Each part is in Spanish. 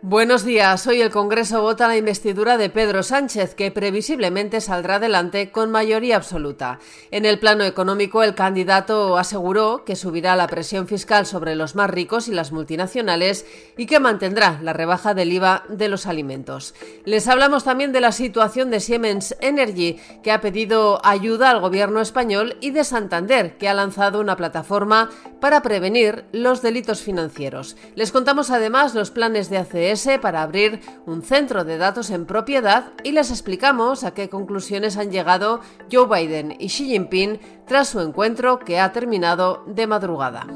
Buenos días. Hoy el Congreso vota la investidura de Pedro Sánchez, que previsiblemente saldrá adelante con mayoría absoluta. En el plano económico, el candidato aseguró que subirá la presión fiscal sobre los más ricos y las multinacionales y que mantendrá la rebaja del IVA de los alimentos. Les hablamos también de la situación de Siemens Energy, que ha pedido ayuda al gobierno español, y de Santander, que ha lanzado una plataforma para prevenir los delitos financieros. Les contamos además los planes de ACE para abrir un centro de datos en propiedad y les explicamos a qué conclusiones han llegado Joe Biden y Xi Jinping tras su encuentro que ha terminado de madrugada.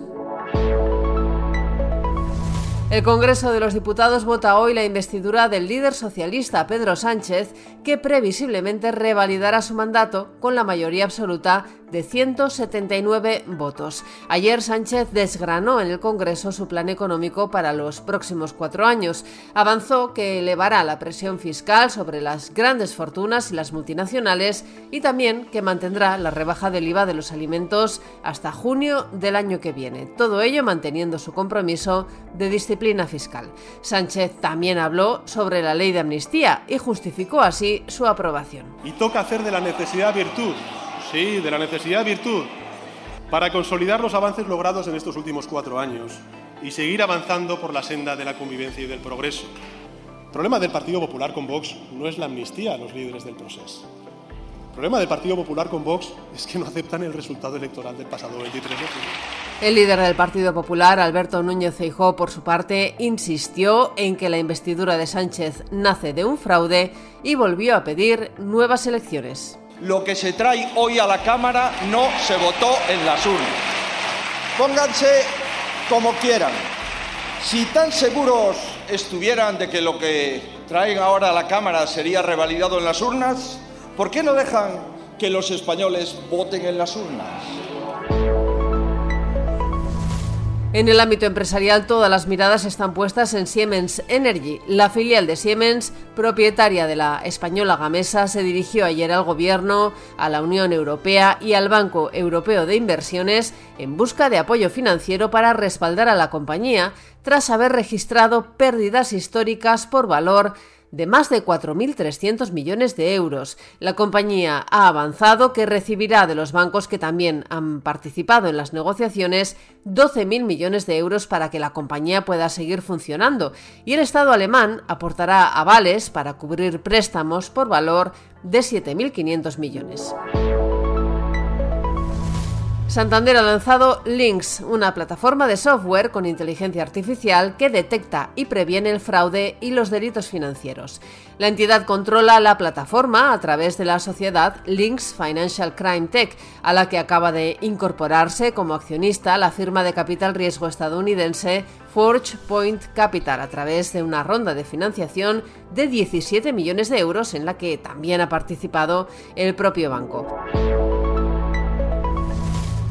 El Congreso de los Diputados vota hoy la investidura del líder socialista Pedro Sánchez, que previsiblemente revalidará su mandato con la mayoría absoluta de 179 votos. Ayer Sánchez desgranó en el Congreso su plan económico para los próximos cuatro años. Avanzó que elevará la presión fiscal sobre las grandes fortunas y las multinacionales y también que mantendrá la rebaja del IVA de los alimentos hasta junio del año que viene. Todo ello manteniendo su compromiso de disciplina fiscal. Sánchez también habló sobre la ley de amnistía y justificó así su aprobación. Y toca hacer de la necesidad virtud Sí, de la necesidad virtud, para consolidar los avances logrados en estos últimos cuatro años y seguir avanzando por la senda de la convivencia y del progreso. El problema del Partido Popular con Vox no es la amnistía a los líderes del proceso. El problema del Partido Popular con Vox es que no aceptan el resultado electoral del pasado 23 de junio. El líder del Partido Popular, Alberto Núñez Feijóo, por su parte, insistió en que la investidura de Sánchez nace de un fraude y volvió a pedir nuevas elecciones lo que se trae hoy a la Cámara no se votó en las urnas. Pónganse como quieran. Si tan seguros estuvieran de que lo que traen ahora a la Cámara sería revalidado en las urnas, ¿por qué no dejan que los españoles voten en las urnas? En el ámbito empresarial, todas las miradas están puestas en Siemens Energy. La filial de Siemens, propietaria de la española Gamesa, se dirigió ayer al Gobierno, a la Unión Europea y al Banco Europeo de Inversiones en busca de apoyo financiero para respaldar a la compañía tras haber registrado pérdidas históricas por valor de más de 4.300 millones de euros. La compañía ha avanzado que recibirá de los bancos que también han participado en las negociaciones 12.000 millones de euros para que la compañía pueda seguir funcionando y el Estado alemán aportará avales para cubrir préstamos por valor de 7.500 millones. Santander ha lanzado Lynx, una plataforma de software con inteligencia artificial que detecta y previene el fraude y los delitos financieros. La entidad controla la plataforma a través de la sociedad Lynx Financial Crime Tech, a la que acaba de incorporarse como accionista la firma de capital riesgo estadounidense Forge Point Capital a través de una ronda de financiación de 17 millones de euros en la que también ha participado el propio banco.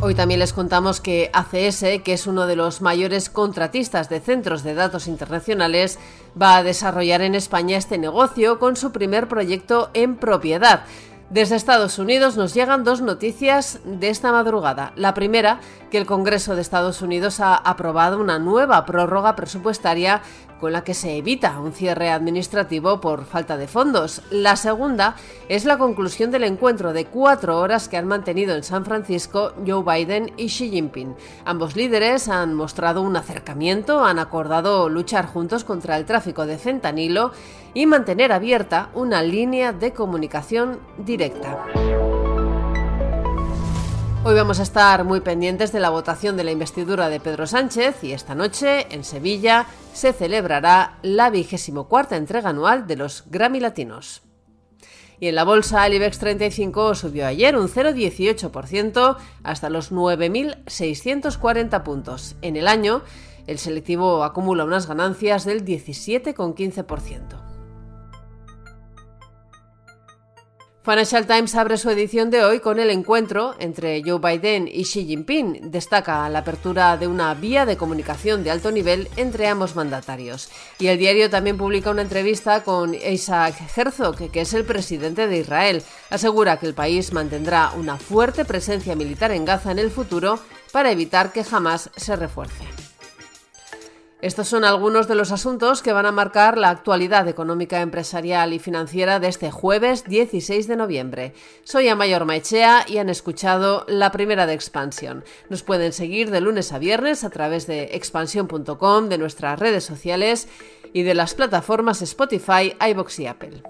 Hoy también les contamos que ACS, que es uno de los mayores contratistas de centros de datos internacionales, va a desarrollar en España este negocio con su primer proyecto en propiedad. Desde Estados Unidos nos llegan dos noticias de esta madrugada. La primera, que el Congreso de Estados Unidos ha aprobado una nueva prórroga presupuestaria con la que se evita un cierre administrativo por falta de fondos. La segunda es la conclusión del encuentro de cuatro horas que han mantenido en San Francisco Joe Biden y Xi Jinping. Ambos líderes han mostrado un acercamiento, han acordado luchar juntos contra el tráfico de fentanilo y mantener abierta una línea de comunicación directa. Hoy vamos a estar muy pendientes de la votación de la investidura de Pedro Sánchez y esta noche en Sevilla se celebrará la vigésimo cuarta entrega anual de los Grammy Latinos. Y en la bolsa el IBEX 35 subió ayer un 0,18% hasta los 9.640 puntos. En el año el selectivo acumula unas ganancias del 17,15%. Financial Times abre su edición de hoy con el encuentro entre Joe Biden y Xi Jinping. Destaca la apertura de una vía de comunicación de alto nivel entre ambos mandatarios. Y el diario también publica una entrevista con Isaac Herzog, que es el presidente de Israel. Asegura que el país mantendrá una fuerte presencia militar en Gaza en el futuro para evitar que jamás se refuerce. Estos son algunos de los asuntos que van a marcar la actualidad económica, empresarial y financiera de este jueves 16 de noviembre. Soy Amayor Maichea y han escuchado la primera de Expansión. Nos pueden seguir de lunes a viernes a través de expansión.com, de nuestras redes sociales y de las plataformas Spotify, iBox y Apple.